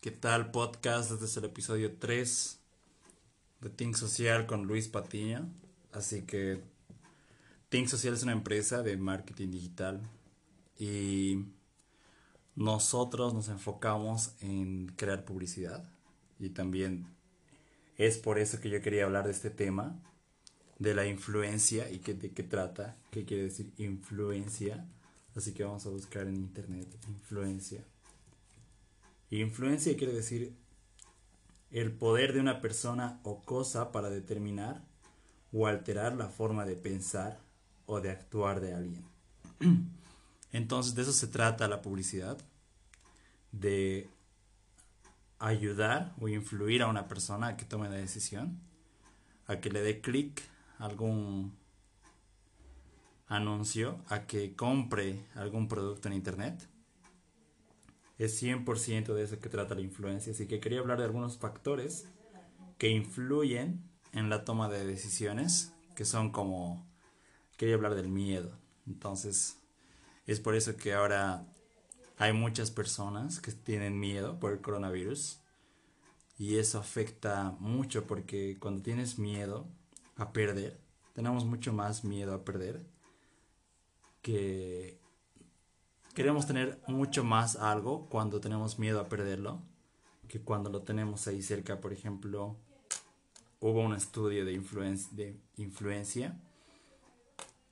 ¿Qué tal podcast? Este es el episodio 3 de Think Social con Luis Patiño. Así que Think Social es una empresa de marketing digital y nosotros nos enfocamos en crear publicidad y también es por eso que yo quería hablar de este tema de la influencia y que, de qué trata, qué quiere decir influencia. Así que vamos a buscar en internet influencia. Influencia quiere decir el poder de una persona o cosa para determinar o alterar la forma de pensar o de actuar de alguien. Entonces de eso se trata la publicidad, de ayudar o influir a una persona a que tome la decisión, a que le dé clic a algún anuncio, a que compre algún producto en internet es 100% de eso que trata la influencia. Así que quería hablar de algunos factores que influyen en la toma de decisiones, que son como, quería hablar del miedo. Entonces, es por eso que ahora hay muchas personas que tienen miedo por el coronavirus. Y eso afecta mucho porque cuando tienes miedo a perder, tenemos mucho más miedo a perder que queremos tener mucho más algo cuando tenemos miedo a perderlo que cuando lo tenemos ahí cerca. Por ejemplo, hubo un estudio de, de influencia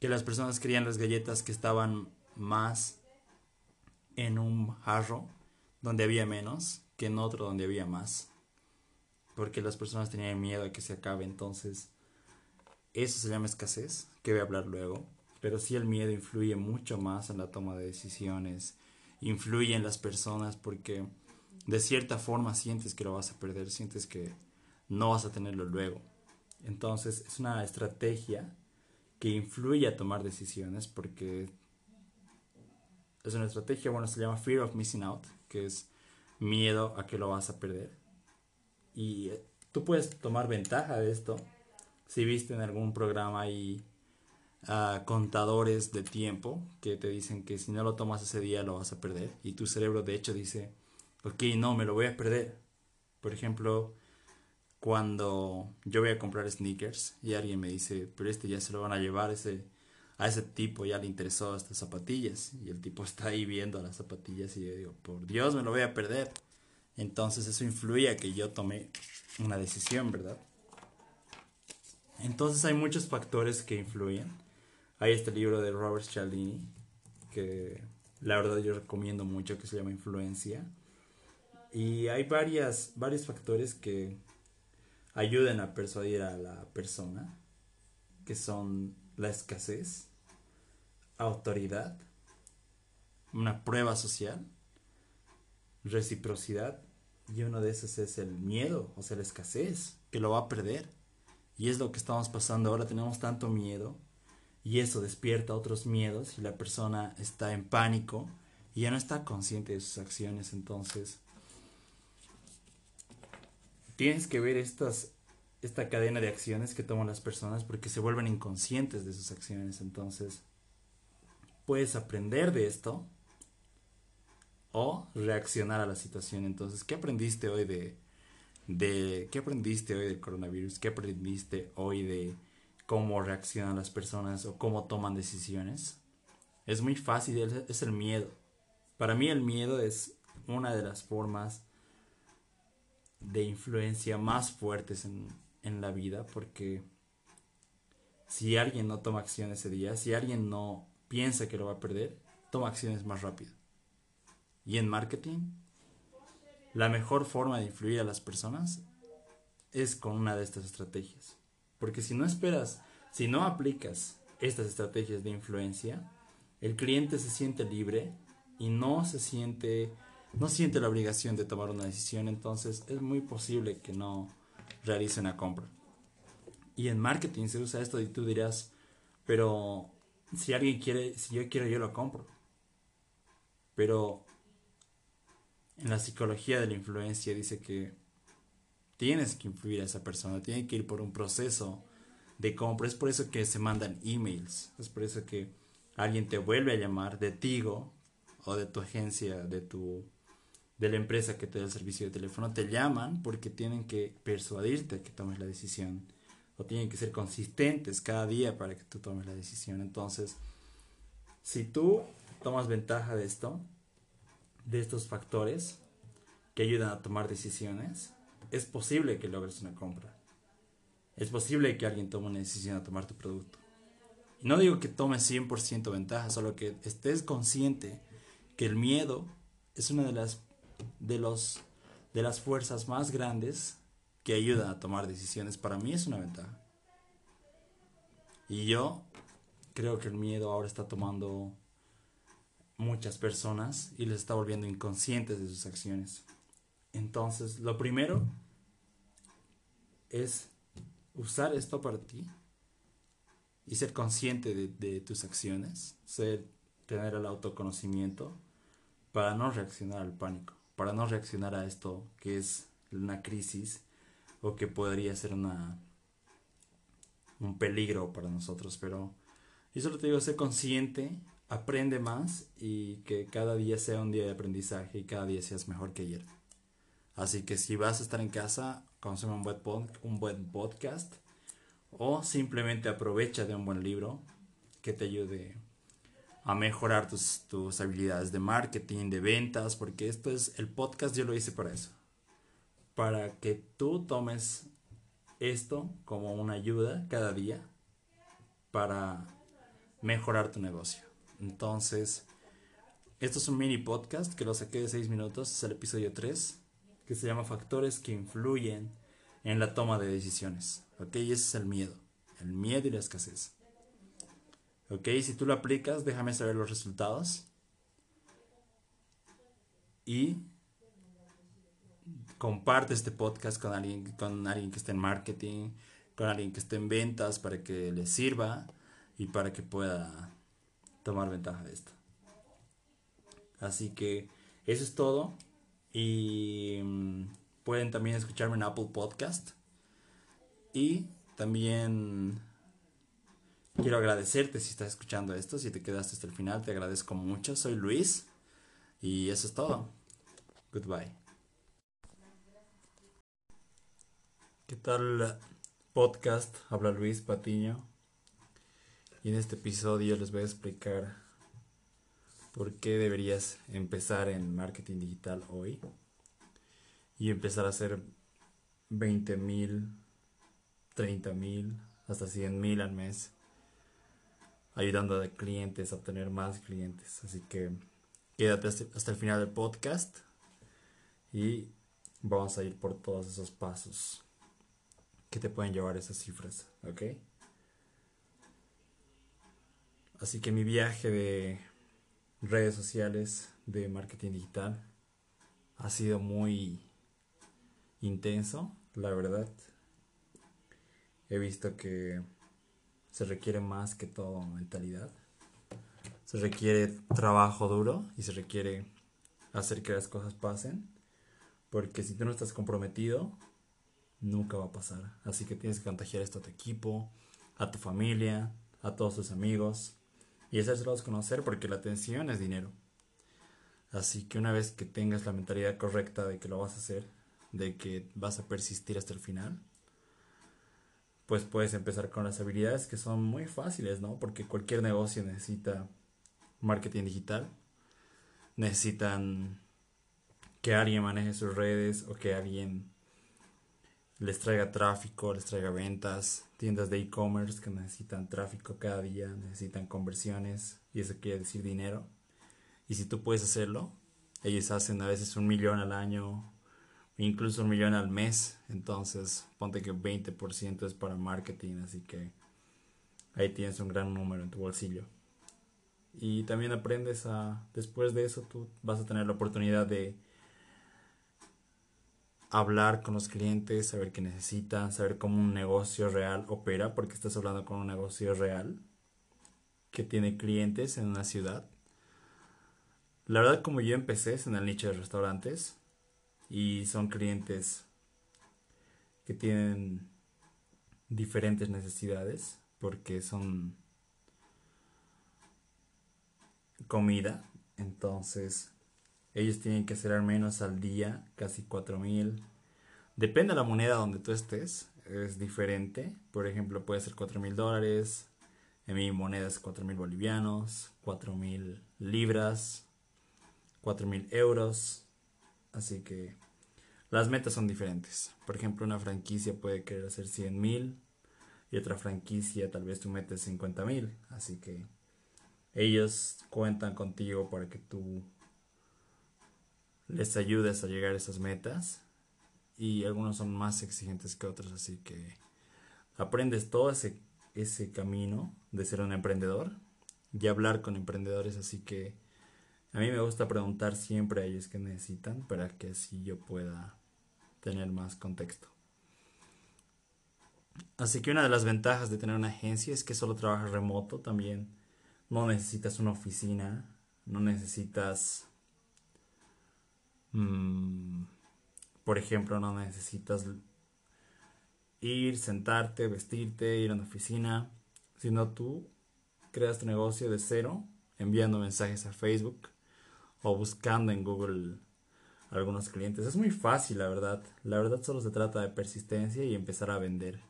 que las personas querían las galletas que estaban más en un jarro donde había menos que en otro donde había más. Porque las personas tenían miedo a que se acabe. Entonces, eso se llama escasez, que voy a hablar luego pero sí el miedo influye mucho más en la toma de decisiones, influye en las personas porque de cierta forma sientes que lo vas a perder, sientes que no vas a tenerlo luego. Entonces es una estrategia que influye a tomar decisiones porque es una estrategia, bueno, se llama Fear of Missing Out, que es miedo a que lo vas a perder. Y tú puedes tomar ventaja de esto si viste en algún programa y a contadores de tiempo que te dicen que si no lo tomas ese día lo vas a perder y tu cerebro de hecho dice, ok, no, me lo voy a perder. Por ejemplo, cuando yo voy a comprar sneakers y alguien me dice, pero este ya se lo van a llevar, ese, a ese tipo ya le interesó estas zapatillas y el tipo está ahí viendo las zapatillas y yo digo, por Dios, me lo voy a perder. Entonces eso influye a que yo tome una decisión, ¿verdad? Entonces hay muchos factores que influyen hay este libro de Robert Cialdini, que la verdad yo recomiendo mucho, que se llama Influencia. Y hay varias, varios factores que ayudan a persuadir a la persona, que son la escasez, autoridad, una prueba social, reciprocidad, y uno de esos es el miedo, o sea, la escasez, que lo va a perder. Y es lo que estamos pasando ahora, tenemos tanto miedo y eso despierta otros miedos y la persona está en pánico y ya no está consciente de sus acciones. Entonces, tienes que ver estas, esta cadena de acciones que toman las personas porque se vuelven inconscientes de sus acciones. Entonces, puedes aprender de esto o reaccionar a la situación. Entonces, ¿qué aprendiste hoy de, de qué aprendiste hoy del coronavirus? ¿Qué aprendiste hoy de cómo reaccionan las personas o cómo toman decisiones. Es muy fácil, es el miedo. Para mí el miedo es una de las formas de influencia más fuertes en, en la vida porque si alguien no toma acción ese día, si alguien no piensa que lo va a perder, toma acciones más rápido. Y en marketing, la mejor forma de influir a las personas es con una de estas estrategias. Porque si no esperas, si no aplicas estas estrategias de influencia, el cliente se siente libre y no se siente, no siente la obligación de tomar una decisión, entonces es muy posible que no realice una compra. Y en marketing se usa esto y tú dirás, pero si alguien quiere, si yo quiero, yo lo compro. Pero en la psicología de la influencia dice que tienes que influir a esa persona, tiene que ir por un proceso de compra. Es por eso que se mandan emails, es por eso que alguien te vuelve a llamar de Tigo o de tu agencia, de tu, de la empresa que te da el servicio de teléfono te llaman porque tienen que persuadirte que tomes la decisión o tienen que ser consistentes cada día para que tú tomes la decisión. Entonces, si tú tomas ventaja de esto, de estos factores que ayudan a tomar decisiones, es posible que logres una compra. Es posible que alguien tome una decisión a tomar tu producto. Y no digo que tomes 100% ventaja, solo que estés consciente que el miedo es una de las, de, los, de las fuerzas más grandes que ayudan a tomar decisiones. Para mí es una ventaja. Y yo creo que el miedo ahora está tomando muchas personas y les está volviendo inconscientes de sus acciones. Entonces, lo primero es usar esto para ti y ser consciente de, tus acciones, ser, tener el autoconocimiento para no reaccionar al pánico, para no reaccionar a esto que es una crisis o que podría ser una un peligro para nosotros, pero yo solo te digo, ser consciente, aprende más y que cada día sea un día de aprendizaje y cada día seas mejor que ayer. Así que si vas a estar en casa, consume un buen, un buen podcast o simplemente aprovecha de un buen libro que te ayude a mejorar tus, tus habilidades de marketing, de ventas, porque esto es el podcast, yo lo hice para eso. Para que tú tomes esto como una ayuda cada día para mejorar tu negocio. Entonces, esto es un mini podcast que lo saqué de 6 minutos, es el episodio 3 que se llama Factores que influyen en la toma de decisiones. ¿Ok? Ese es el miedo. El miedo y la escasez. ¿Ok? Si tú lo aplicas, déjame saber los resultados. Y comparte este podcast con alguien, con alguien que esté en marketing, con alguien que esté en ventas para que le sirva y para que pueda tomar ventaja de esto. Así que eso es todo. Y mm, pueden también escucharme en Apple Podcast. Y también quiero agradecerte si estás escuchando esto, si te quedaste hasta el final, te agradezco mucho. Soy Luis y eso es todo. Goodbye. ¿Qué tal podcast? Habla Luis Patiño. Y en este episodio les voy a explicar por qué deberías empezar en marketing digital hoy y empezar a hacer 20 mil, 30 mil, hasta 100 mil al mes, ayudando a clientes a obtener más clientes. Así que quédate hasta el final del podcast y vamos a ir por todos esos pasos que te pueden llevar esas cifras, ¿ok? Así que mi viaje de redes sociales de marketing digital ha sido muy intenso, la verdad. He visto que se requiere más que todo mentalidad. Se requiere trabajo duro y se requiere hacer que las cosas pasen. Porque si tú no estás comprometido, nunca va a pasar. Así que tienes que contagiar esto a tu equipo, a tu familia, a todos tus amigos y hacérselos conocer porque la atención es dinero. Así que una vez que tengas la mentalidad correcta de que lo vas a hacer, de que vas a persistir hasta el final, pues puedes empezar con las habilidades que son muy fáciles, ¿no? Porque cualquier negocio necesita marketing digital, necesitan que alguien maneje sus redes o que alguien les traiga tráfico, les traiga ventas, tiendas de e-commerce que necesitan tráfico cada día, necesitan conversiones y eso quiere decir dinero. Y si tú puedes hacerlo, ellos hacen a veces un millón al año, incluso un millón al mes, entonces ponte que 20% es para marketing, así que ahí tienes un gran número en tu bolsillo. Y también aprendes a, después de eso, tú vas a tener la oportunidad de hablar con los clientes, saber qué necesitan, saber cómo un negocio real opera, porque estás hablando con un negocio real que tiene clientes en una ciudad. La verdad, como yo empecé es en el nicho de restaurantes y son clientes que tienen diferentes necesidades porque son comida, entonces ellos tienen que hacer al menos al día casi 4000. Depende de la moneda donde tú estés, es diferente. Por ejemplo, puede ser 4000 dólares. En mi moneda es 4000 bolivianos, 4000 libras, 4000 euros. Así que las metas son diferentes. Por ejemplo, una franquicia puede querer hacer 100 mil y otra franquicia tal vez tú metes 50 mil. Así que ellos cuentan contigo para que tú les ayudes a llegar a esas metas. Y algunos son más exigentes que otros, así que aprendes todo ese, ese camino de ser un emprendedor y hablar con emprendedores. Así que a mí me gusta preguntar siempre a ellos qué necesitan para que así yo pueda tener más contexto. Así que una de las ventajas de tener una agencia es que solo trabajas remoto también. No necesitas una oficina, no necesitas, mm, por ejemplo, no necesitas ir, sentarte, vestirte, ir a una oficina, sino tú creas tu negocio de cero, enviando mensajes a Facebook o buscando en Google algunos clientes. Es muy fácil, la verdad. La verdad solo se trata de persistencia y empezar a vender.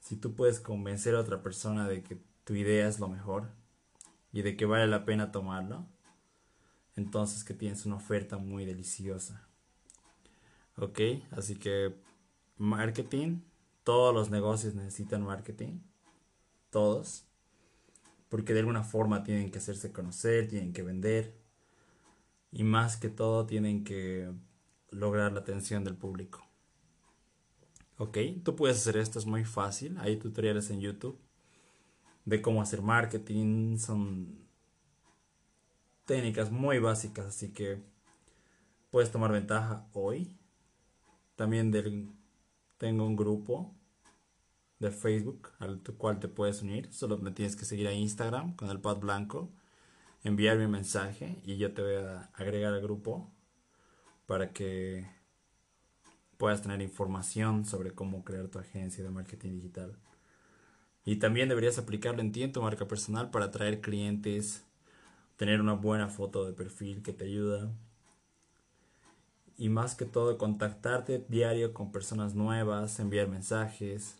Si tú puedes convencer a otra persona de que tu idea es lo mejor y de que vale la pena tomarlo, entonces que tienes una oferta muy deliciosa. Ok, así que marketing, todos los negocios necesitan marketing, todos, porque de alguna forma tienen que hacerse conocer, tienen que vender y más que todo tienen que lograr la atención del público. Ok, tú puedes hacer esto, es muy fácil. Hay tutoriales en YouTube de cómo hacer marketing. Son técnicas muy básicas, así que puedes tomar ventaja hoy. También del, tengo un grupo de Facebook al cual te puedes unir. Solo me tienes que seguir a Instagram con el pad blanco enviar mi mensaje y yo te voy a agregar al grupo para que puedas tener información sobre cómo crear tu agencia de marketing digital. Y también deberías aplicarlo en ti, en tu marca personal, para atraer clientes, tener una buena foto de perfil que te ayuda. Y más que todo, contactarte diario con personas nuevas, enviar mensajes.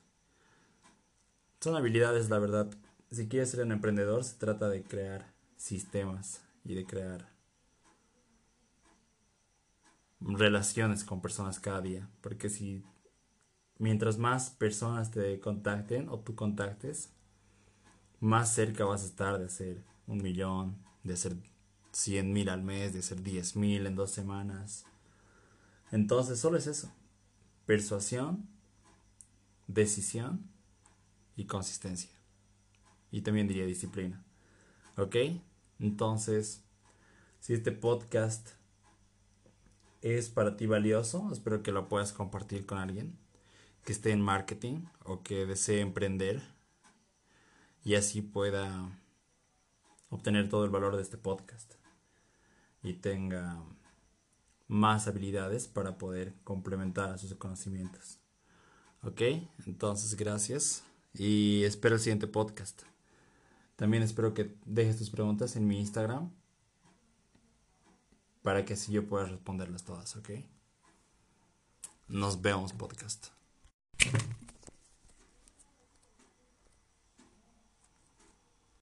Son habilidades, la verdad. Si quieres ser un emprendedor, se trata de crear sistemas y de crear relaciones con personas cada día. Porque si mientras más personas te contacten o tú contactes, más cerca vas a estar de hacer un millón, de hacer 100 mil al mes, de hacer 10 mil en dos semanas. Entonces solo es eso. Persuasión, decisión y consistencia. Y también diría disciplina. ¿Ok? Entonces, si este podcast es para ti valioso, espero que lo puedas compartir con alguien que esté en marketing o que desee emprender y así pueda obtener todo el valor de este podcast y tenga más habilidades para poder complementar a sus conocimientos. Ok, entonces gracias y espero el siguiente podcast. También espero que dejes tus preguntas en mi Instagram para que así yo pueda responderlas todas, ¿ok? Nos vemos, podcast.